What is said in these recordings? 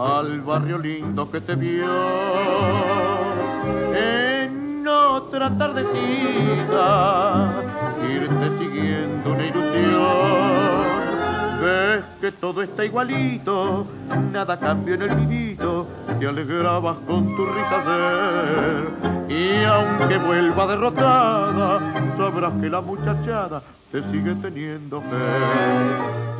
Al barrio lindo que te vio. En otra tardecita irte siguiendo una ilusión. Ves que todo está igualito, nada cambia en el vivito, te alegrabas con tu risa ayer. Y aunque vuelva derrotada, sabrás que la muchachada te sigue teniendo fe.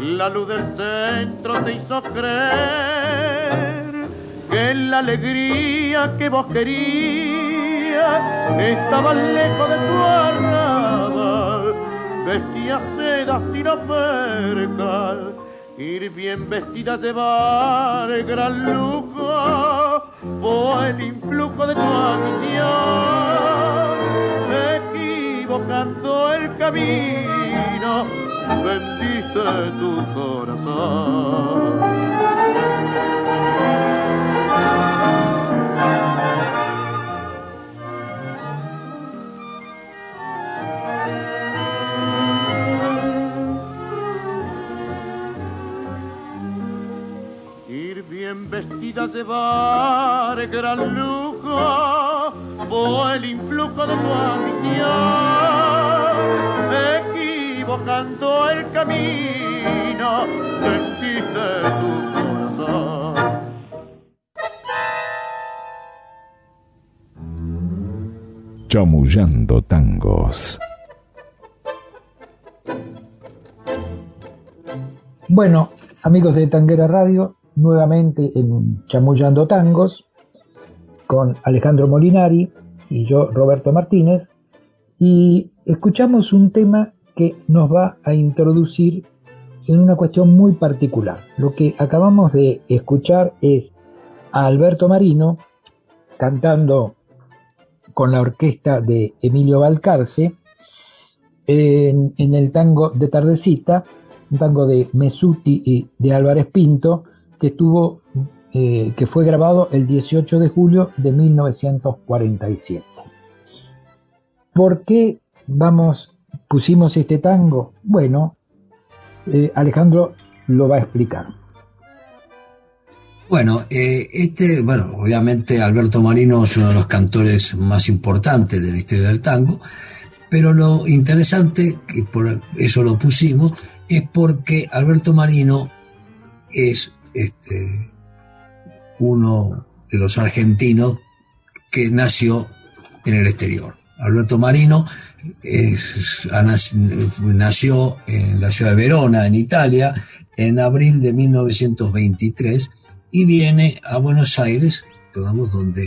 La luz del centro te hizo creer que la alegría que vos querías estaba lejos de tu arrabal. Vestías seda sin percal, ir bien vestida llevar gran lujo, o el influjo de tu ambición equivocando el camino, bendice tu corazón. Vestida llevar gran lujo o el influjo de tu ambición, equivocando el camino, sentiste tu corazón. Chamullando tangos. Bueno, amigos de Tanguera Radio, nuevamente en Chamullando Tangos con Alejandro Molinari y yo, Roberto Martínez, y escuchamos un tema que nos va a introducir en una cuestión muy particular. Lo que acabamos de escuchar es a Alberto Marino cantando con la orquesta de Emilio Balcarce en, en el tango de Tardecita, un tango de Mesuti y de Álvarez Pinto, que estuvo, eh, que fue grabado el 18 de julio de 1947. ¿Por qué vamos, pusimos este tango? Bueno, eh, Alejandro lo va a explicar. Bueno, eh, este, bueno, obviamente Alberto Marino es uno de los cantores más importantes de la historia del tango, pero lo interesante, que por eso lo pusimos, es porque Alberto Marino es este, uno de los argentinos que nació en el exterior. Alberto Marino es, nació en la ciudad de Verona, en Italia, en abril de 1923 y viene a Buenos Aires, digamos, donde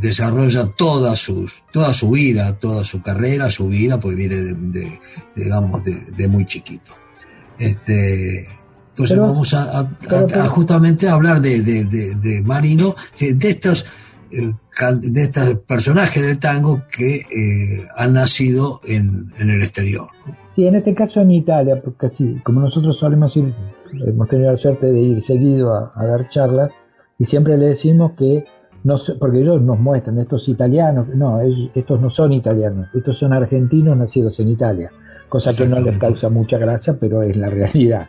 desarrolla toda, sus, toda su vida, toda su carrera, su vida, pues viene de, digamos, de, muy chiquito. Este, entonces pero, vamos a, a, pero, a, justamente hablar de, de Marino, de estos, eh, de estos personajes del tango que eh, han nacido en, en el exterior. Sí, en este caso en Italia, porque así, como nosotros solemos ir, hemos tenido la suerte de ir seguido a, dar charlas, y siempre le decimos que, no, porque ellos nos muestran, estos italianos, no, estos no son italianos, estos son argentinos nacidos en Italia, cosa que no les causa mucha gracia, pero es la realidad.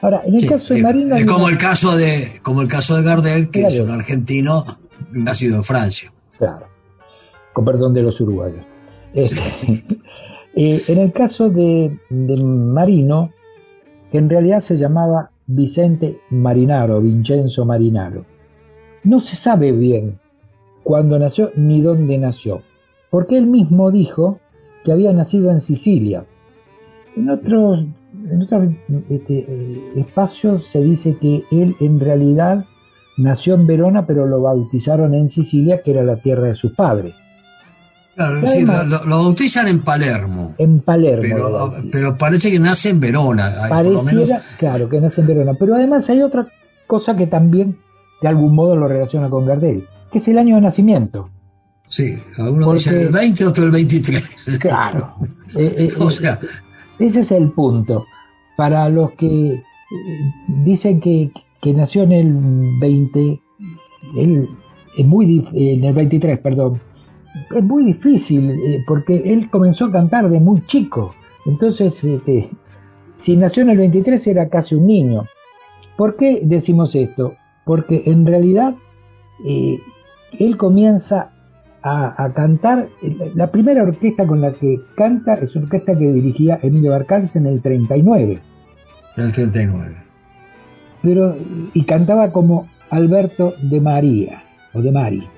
Ahora, en el caso de Marino... Es como el caso de, como el caso de Gardel, que es un argentino nacido en Francia. Claro, con perdón de los uruguayos. Eh, en el caso de, Marino, que en realidad se llamaba Vicente Marinaro, Vincenzo Marinaro, no se sabe bien cuándo nació ni dónde nació, porque él mismo dijo que había nacido en Sicilia. En otros, en otros este, eh, espacios se dice que él en realidad nació en Verona, pero lo bautizaron en Sicilia, que era la tierra de sus padres. Claro, lo, bautizan en Palermo. En Palermo. Pero, parece que nace en Verona. Pareciera, claro, que nace en Verona. Pero además hay otra cosa que también de algún modo lo relaciona con Gardel, que es el año de nacimiento. Sí, algunos dicen el 20, otro el 23. Claro. Eh, eh, o sea. Ese es el punto. Para los que eh, dicen que, que nació en el 20, él es muy en el 23, perdón, es muy difícil, eh, porque él comenzó a cantar de muy chico. Entonces, este, si nació en el 23 era casi un niño. ¿Por qué decimos esto? Porque en realidad eh, él comienza a, cantar, la primera orquesta con la que canta es una orquesta que dirigía Emilio Barcalce en el 39. En el 39. Pero, y cantaba como Alberto de María, o de Mari.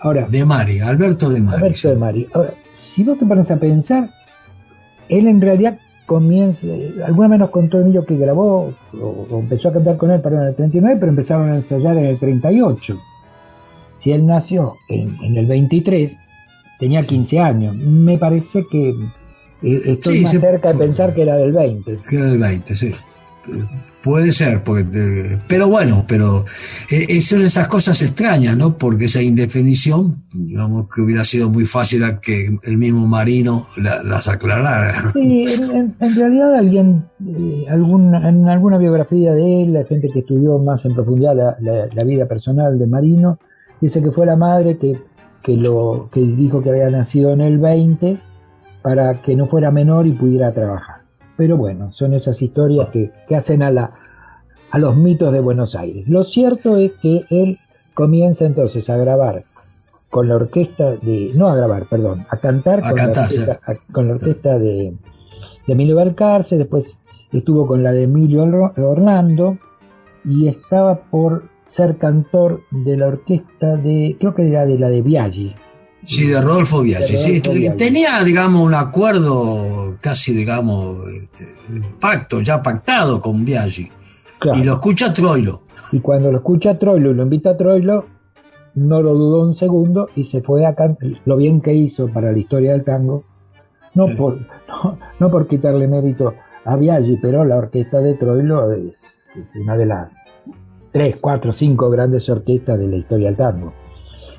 Ahora, de Mari, Alberto de Mari. Alberto de Mari. Ahora, si vos te pones a pensar, él en realidad comienza, alguna vez nos contó Emilio que grabó o, empezó a cantar con él para en el 39, pero empezaron a ensayar en el 38. Si él nació en, el 23, tenía 15 años. Me parece que eh, estoy más cerca de pensar que era del 20. Que era del 20, sí. Puede ser, porque, pero bueno, pero eh, son esas cosas extrañas, ¿no? Porque esa indefinición, digamos que hubiera sido muy fácil que el mismo Marino las aclarara. Sí, en, realidad alguien, eh, en alguna biografía de él, la gente que estudió más en profundidad la, vida personal de Marino, dice que fue la madre que, que, lo, que dijo que había nacido en el 20 para que no fuera menor y pudiera trabajar. Pero bueno, son esas historias que, hacen a, la, a los mitos de Buenos Aires. Lo cierto es que él comienza entonces a grabar con la orquesta de, no a grabar, perdón, a cantar, con, la orquesta, de, Emilio Balcarce, después estuvo con la de Emilio Orlando y estaba por ser cantor de la orquesta de, creo que era de la de Biaggi, Sí, de Rodolfo Biaggi. Sí, tenía, digamos, un acuerdo casi, digamos, este, pacto, ya pactado con Biaggi. Y lo escucha Troilo. Y cuando lo escucha Troilo y lo invita a Troilo, no lo dudó un segundo y se fue a cantar. Lo bien que hizo para la historia del tango, no, por, no, por quitarle mérito a Biaggi, pero la orquesta de Troilo es, es una de las tres, cuatro, cinco grandes orquestas de la historia del tango.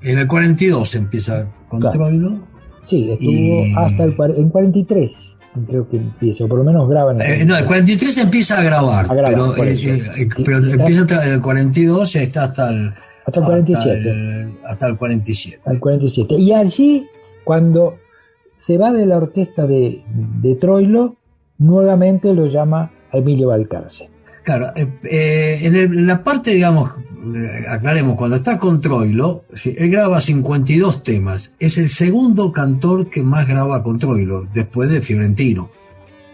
En el 42 empieza con Troilo. Sí, estuvo hasta el en 43 creo que empieza, o por lo menos graba en el, eh, No, el 43 empieza a grabar, pero, eh, eh, pero empieza hasta el 42 y está hasta el, hasta el 47. Hasta el, 47. Al 47. Y allí, cuando se va de la orquesta de, de Troilo, nuevamente lo llama Emilio Balcarce. Claro, en, la parte, digamos, eh, aclaremos, cuando está con Troilo, él graba 52 temas. Es el segundo cantor que más graba con Troilo, después de Fiorentino.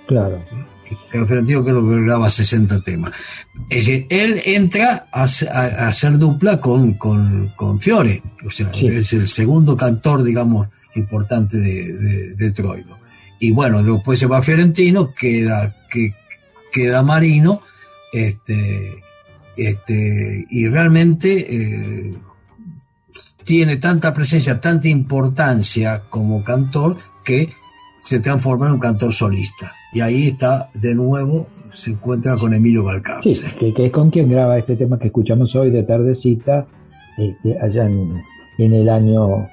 Claro. Que Fiorentino creo que graba 60 temas. él entra a, hacer dupla con, con, Fiore. O sea, es el segundo cantor, digamos, importante de, de, Troilo. Y bueno, después se va Fiorentino, queda, que, queda Marino. Este, este, y realmente eh, tiene tanta presencia, tanta importancia como cantor que se transforma en un cantor solista. Y ahí está de nuevo, se encuentra con Emilio Balcarce. Sí, que, es con quien graba este tema que escuchamos hoy de tardecita, este, allá en, en, el año,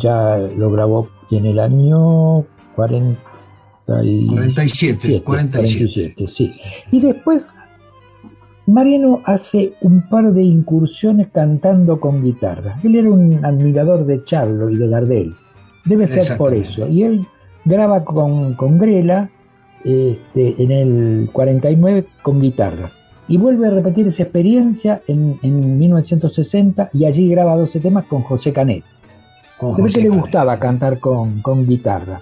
ya lo grabó en el año 40, 47, 47. sí. Y después Mariano hace un par de incursiones cantando con guitarra. Él era un admirador de Charlo y de Gardel. Debe ser por eso. Y él graba con, con Grela este, en el 49 con guitarra. Y vuelve a repetir esa experiencia en, 1960 y allí graba 12 temas con José Canet. Se ve que le gustaba cantar con, con guitarra.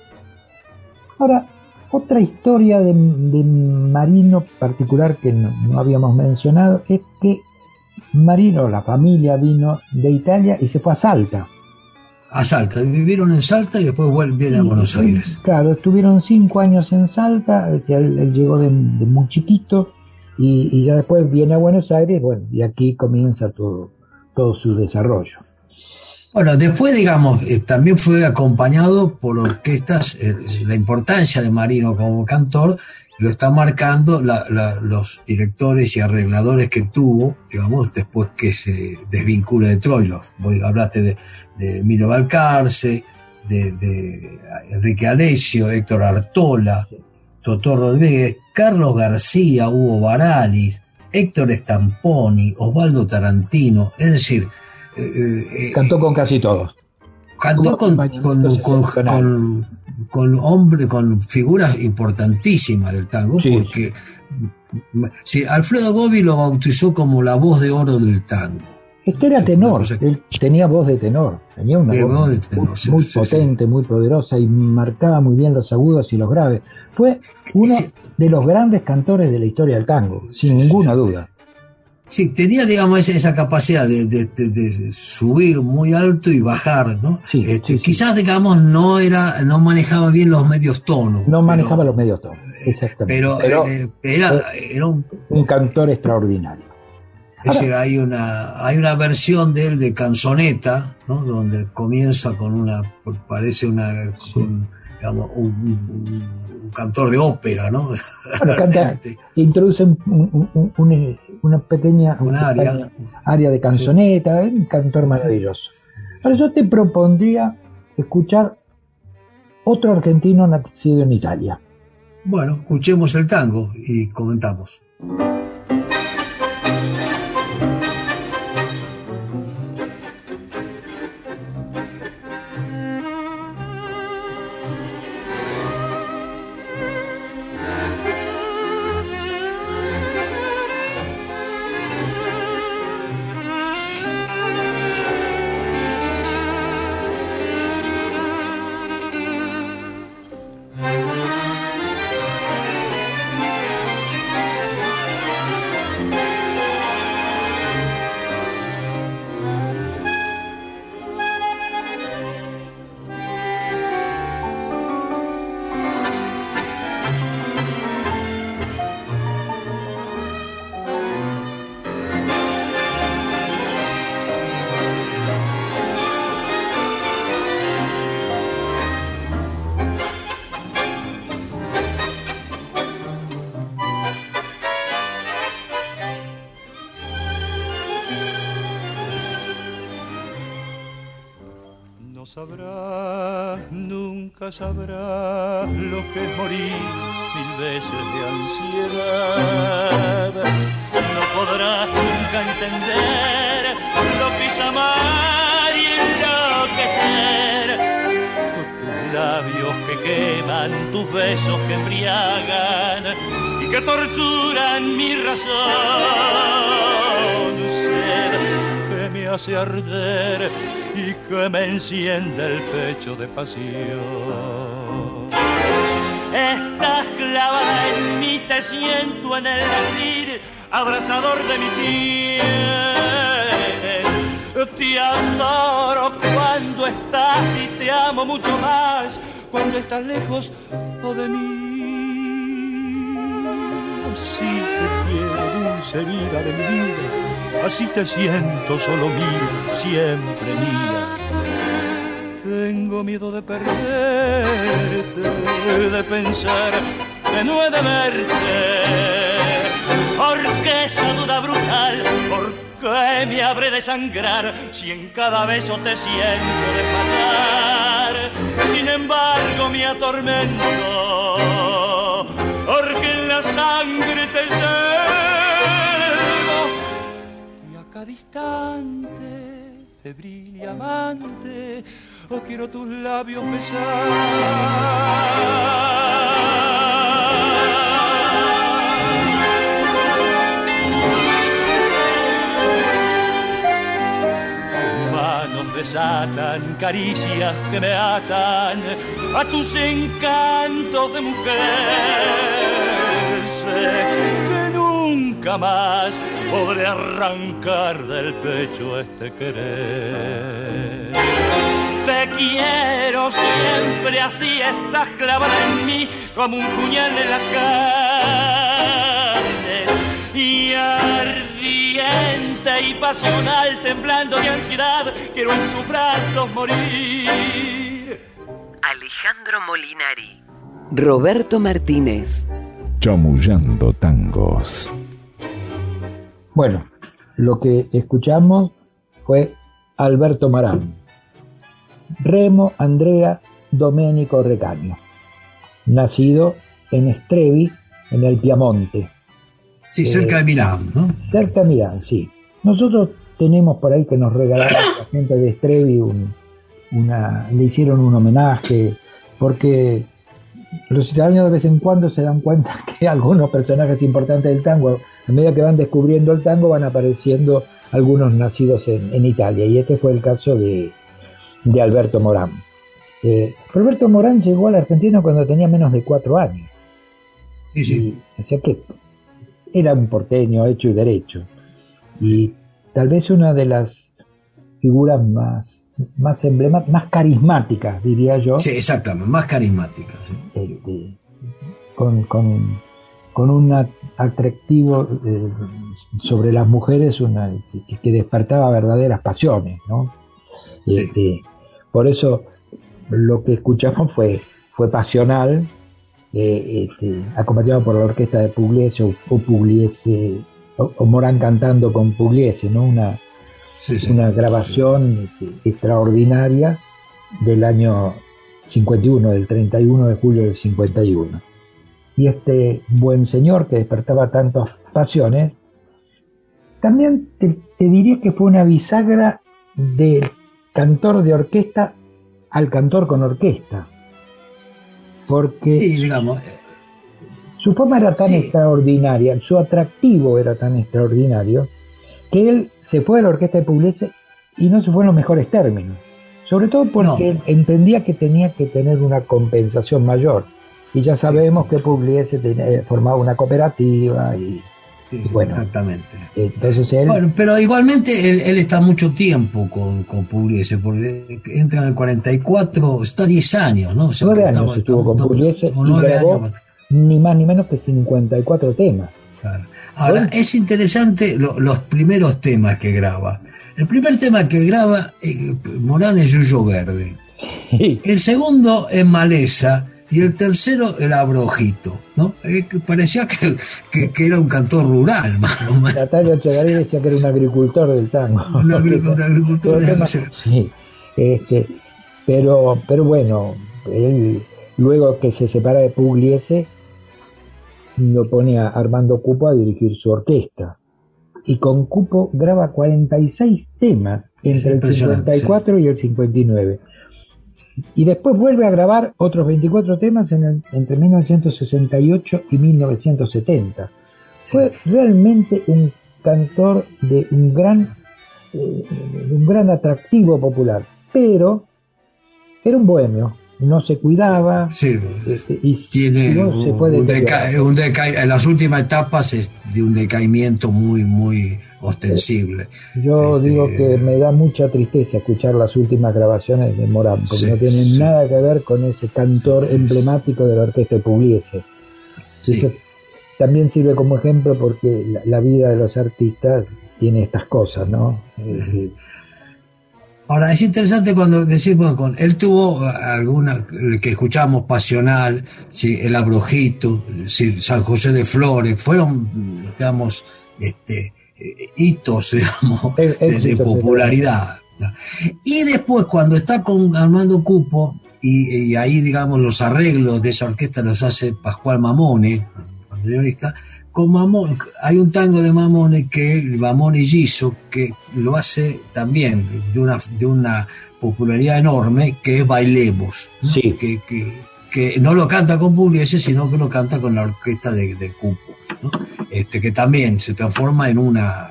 Ahora, otra historia de, Marino particular que no, habíamos mencionado es que Marino, la familia vino de Italia y se fue a Salta. A Salta, vivieron en Salta y después vienen a Buenos Aires. Claro, estuvieron cinco años en Salta, él, llegó de, muy chiquito y, ya después viene a Buenos Aires, bueno, y aquí comienza todo, todo su desarrollo. Bueno, después, digamos, eh, también fue acompañado por orquestas, eh, la importancia de Marino como cantor lo está marcando los directores y arregladores que tuvo, digamos, después que se desvincula de Troilo. Voy, hablaste de, de Milo Balcarce, de, Enrique Alessio, Héctor Artola, Totó Rodríguez, Carlos García, Hugo Baralis, Héctor Stamponi, Osvaldo Tarantino, es decir, eh, Cantó con casi todos. Cantó con, con, con, hombre, con figuras importantísimas del tango, porque sí, Alfredo Gobi lo bautizó como la voz de oro del tango. Este era tenor, él tenía voz de tenor, tenía una voz, muy, potente, muy poderosa y marcaba muy bien los agudos y los graves. Fue uno de los grandes cantores de la historia del tango, sin ninguna duda. Sí, tenía, digamos, esa, capacidad de, subir muy alto y bajar, ¿no? Este, quizás, digamos, no era, no manejaba bien los medios tonos. No manejaba los medios tonos, exactamente. Pero, eh, era, era un, cantor extraordinario. Es decir, hay una, hay una versión de él de canzoneta, ¿no? Donde comienza con una, parece una, digamos, un cantor de ópera, ¿no? Bueno, canta, introduce una pequeña, área. de canzoneta, un cantor maravilloso. Ahora yo te propondría escuchar otro argentino nacido en Italia. Bueno, escuchemos el tango y comentamos. Sabrás lo que es morir mil veces de ansiedad. No podrás nunca entender lo que es amar y enloquecer. Tus labios que queman, tus besos que embriagan y que torturan mi razón. Sed que me hace arder y que me enciende el pecho de pasión. Estás clavada en mí, te siento en el latir, abrazador de mi sienes. Te adoro cuando estás y te amo mucho más cuando estás lejos de mí. Así te quiero, dulce vida de mi vida así te siento solo mía, siempre mía. Tengo miedo de perderte, de pensar que no he de verte, porque esa duda brutal, porque me habré de sangrar si en cada beso te siento de pasar. Sin embargo, me atormento, instante, febril y amante, o quiero tus labios besar. desatan caricias que me atan a tus encantos de mujer. Que nunca más podré arrancar del pecho este querer. Te quiero siempre así, estás clavada en mí como un puñal en la carne y ardiente y pasional, temblando de ansiedad, quiero en tus brazos morir. Alejandro Molinari, Roberto Martínez, Chamullando tangos. Bueno, lo que escuchamos fue Alberto Marán, Remo Andrea Domenico Recaño, nacido en Estrevi, en el Piamonte, Sí, cerca de Milán, ¿no? Cerca de Milán, sí. Nosotros tenemos por ahí que nos regalaron la gente de Strevi una, le hicieron un homenaje, porque los italianos de vez en cuando se dan cuenta que algunos personajes importantes del tango, a medida que van descubriendo el tango, van apareciendo algunos nacidos en, Italia, y este fue el caso de, Alberto Morán. Eh, Roberto Morán llegó a la Argentina cuando tenía menos de cuatro años. Sí, sí. o sea que era un porteño hecho y derecho. Y tal vez una de las figuras más, más emblemáticas, más carismáticas, diría yo. Sí, exactamente, más carismáticas. Este, con, un atractivo eh, sobre las mujeres una, que, despertaba verdaderas pasiones, ¿no? Este, por eso lo que escuchamos fue, fue pasional, eh, este, acompañado por la orquesta de Pugliese o, Pugliese, o, Morán cantando con Pugliese, ¿no? Una, una grabación este, extraordinaria del año 51, del 31 de julio del 51. Y este buen señor que despertaba tantas pasiones, también te, te diría que fue una bisagra del cantor de orquesta al cantor con orquesta porque digamos, su forma era tan extraordinaria, su atractivo era tan extraordinario, que él se fue a la orquesta de Pugliese y no se fue en los mejores términos. Sobre todo porque entendía que tenía que tener una compensación mayor. Y ya sabemos que Pugliese tenía, formaba una cooperativa y bueno, exactamente. Entonces él... Bueno, pero igualmente él, está mucho tiempo con, con Pugliese, porque entra en el 44, está 10 años, ¿no? nueve años estuvo con Pugliese y grabó ni más ni menos que 54 temas. Ahora, es interesante los primeros temas que graba. El primer tema que graba, eh, Morán es Yuyo Verde. El segundo es Maleza y el tercero el abrojito, ¿no? Eh, parecía que, era un cantor rural, más o menos. Natalia Echegaray decía que era un agricultor del tango. Un, agricultor, Sí, este, pero, pero bueno, él luego que se separa de Pugliese, lo pone a Armando Cupo a dirigir su orquesta. Y con Cupo graba 46 temas entre el 54 y el 59 y después vuelve a grabar otros 24 temas entre 1968 y 1970. Fue realmente un cantor de un gran, eh, un gran atractivo popular, pero era un bohemio, no se cuidaba. Sí, este, y tiene un, en las últimas etapas es de un decaimiento muy, muy ostensible. Yo este, digo que me da mucha tristeza escuchar las últimas grabaciones de Morán, porque no tienen nada que ver con ese cantor emblemático de la orquesta de Pugliese. también sirve como ejemplo porque la, vida de los artistas tiene estas cosas, ¿no? Ahora, es interesante cuando decimos, con, él tuvo alguna, que escuchamos pasional, ¿sí? el abrojito, San José de Flores, fueron, digamos, este, hitos, digamos, de, popularidad. Y después, cuando está con Armando Cupo, y, ahí, digamos, los arreglos de esa orquesta los hace Pascual Mamone, bandoneonista. Con Mamone, hay un tango de Mamone que el Mamone Giso, que lo hace también de una, de una popularidad enorme, que es Bailemos. Que, que, no lo canta con Pugliese, sino que lo canta con la orquesta de, de Cupo, este, que también se transforma en una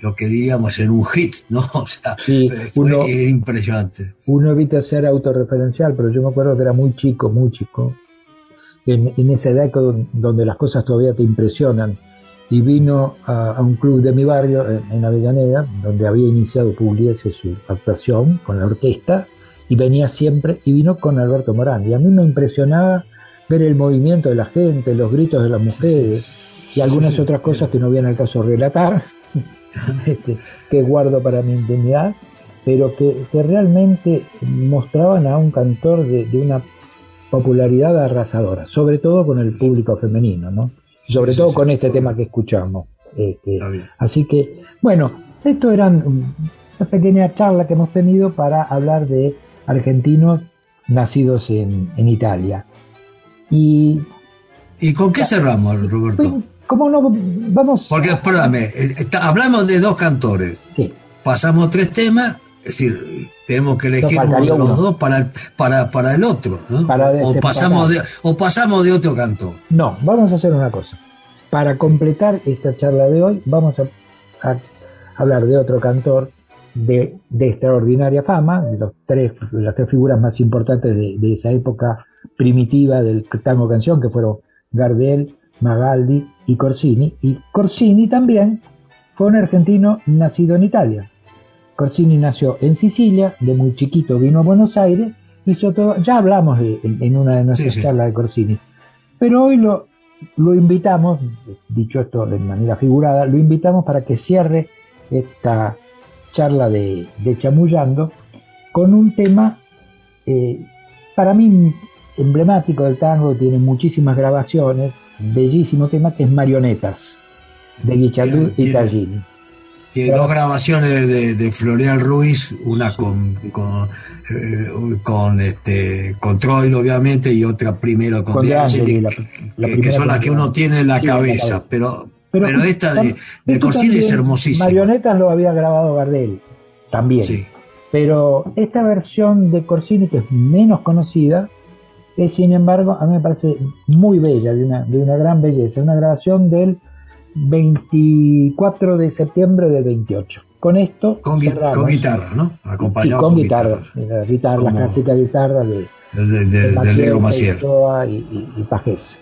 lo que diríamos en un hit, ¿no? O sea, fue impresionante. Uno evita ser autorreferencial, pero yo me acuerdo que era muy chico, muy chico, en, en esa edad donde las cosas todavía te impresionan, y vino a, un club de mi barrio, en, Avellaneda, donde había iniciado Pugliese su actuación con la orquesta, y venía siempre, y vino con Alberto Morán, y a mí me impresionaba ver el movimiento de la gente, los gritos de las mujeres, y algunas otras cosas que no viene al caso relatar, este, que guardo para mi intimidad, pero que, realmente mostraban a un cantor de, una popularidad arrasadora, sobre todo con el público femenino, ¿no? Sobre todo con este tema que escuchamos. Este, así que, bueno, esto eran una pequeña charla que hemos tenido para hablar de argentinos nacidos en, Italia. Y, ¿Y con qué cerramos, Roberto? ¿Cómo no? Vamos. Porque, perdóname, eh, hablamos de dos cantores. Sí. Pasamos tres temas, es decir, tenemos que elegir uno de los dos para, para, para el otro, ¿no? o, pasamos de, o pasamos de otro cantor. No, vamos a hacer una cosa. Para completar esta charla de hoy, vamos a, hablar de otro cantor de, extraordinaria fama, de los tres, las tres figuras más importantes de, de esa época primitiva del tango canción, que fueron Gardel, Magaldi y Corsini. Y Corsini también fue un argentino nacido en Italia. Corsini nació en Sicilia, de muy chiquito vino a Buenos Aires, hizo todo, ya hablamos de, en, una de nuestras charlas de Corsini, pero hoy lo, lo invitamos, dicho esto de manera figurada, lo invitamos para que cierre esta charla de, Chamullando con un tema eh, para mí emblemático del tango, tiene muchísimas grabaciones, bellísimo tema que es Marionetas, de Guichalú y Tallini. Tiene dos grabaciones de, de, Floreal Ruiz, una con, con, eh, con, este, con obviamente, y otra primero con, De Angeli, que, son las que uno tiene en la cabeza, pero, pero, esta de, de Corsini es hermosísima. Marionetas lo había grabado Gardel, también. Pero esta versión de Corsini, que es menos conocida, es sin embargo, a mí me parece muy bella, de una, de una gran belleza, una grabación del 24 de septiembre del 28. Con esto. Con, guitarra, ¿no? Acompañado con, guitarra. La, guitarra la clásica guitarra de, de, de, Maciel, Y, y, y Pajés.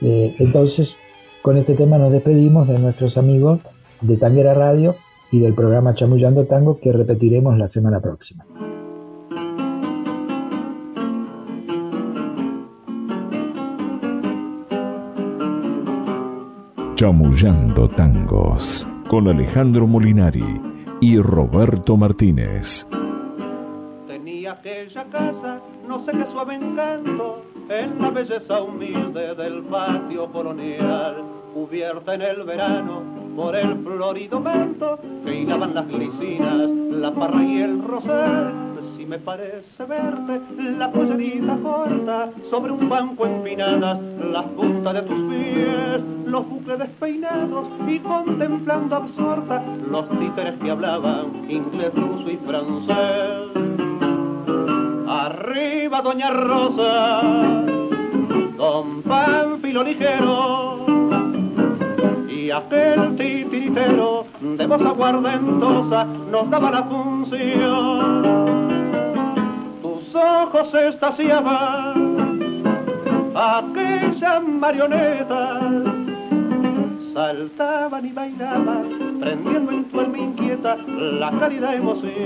Eh, entonces, con este tema nos despedimos de nuestros amigos de Tanguera Radio y del programa Chamullando Tango que repetiremos la semana próxima. Chamullando Tangos con Alejandro Molinari y Roberto Martínez. Tenía aquella casa, no sé qué suave encanto, en la belleza humilde del patio colonial, cubierta en el verano por el florido manto que hilaban las glicinas, la parra y el rosal me parece verte la pollerita corta sobre un banco empinada, las puntas de tus pies, los bucles despeinados y contemplando absorta los títeres que hablaban inglés, ruso y francés. Arriba, doña Rosa, don Pánfilo ligero y aquel titiritero de voz aguardentosa nos daba la función ojos estaciaban aquellas marionetas saltaban y bailaban, prendiendo en tu alma inquieta la cálida emoción.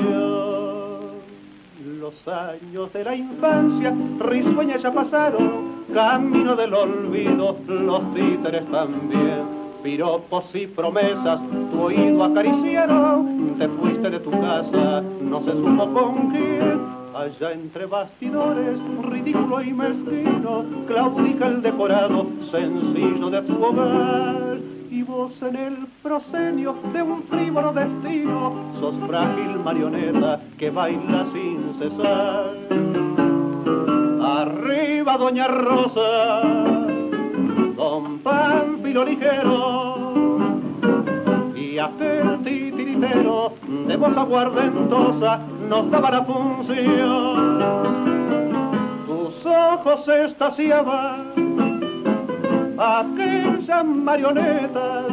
Los años de la infancia, risueñas ya pasaron, camino del olvido, los títeres también. Piropos y promesas, tu oído acariciaron, te fuiste de tu casa, no se supo con quién Allá entre bastidores, ridículo y mezquino, claudica el decorado sencillo de tu hogar. Y vos en el proscenio de un frívolo destino, sos frágil marioneta que baila sin cesar. Arriba Doña Rosa, Don Pánfilo Ligero aquel titiritero de voz aguardentosa nos daba la función. Tus ojos estaciaban, aquellas marionetas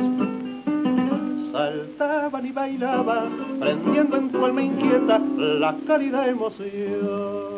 saltaban y bailaban, prendiendo en tu alma inquieta la cálida emoción.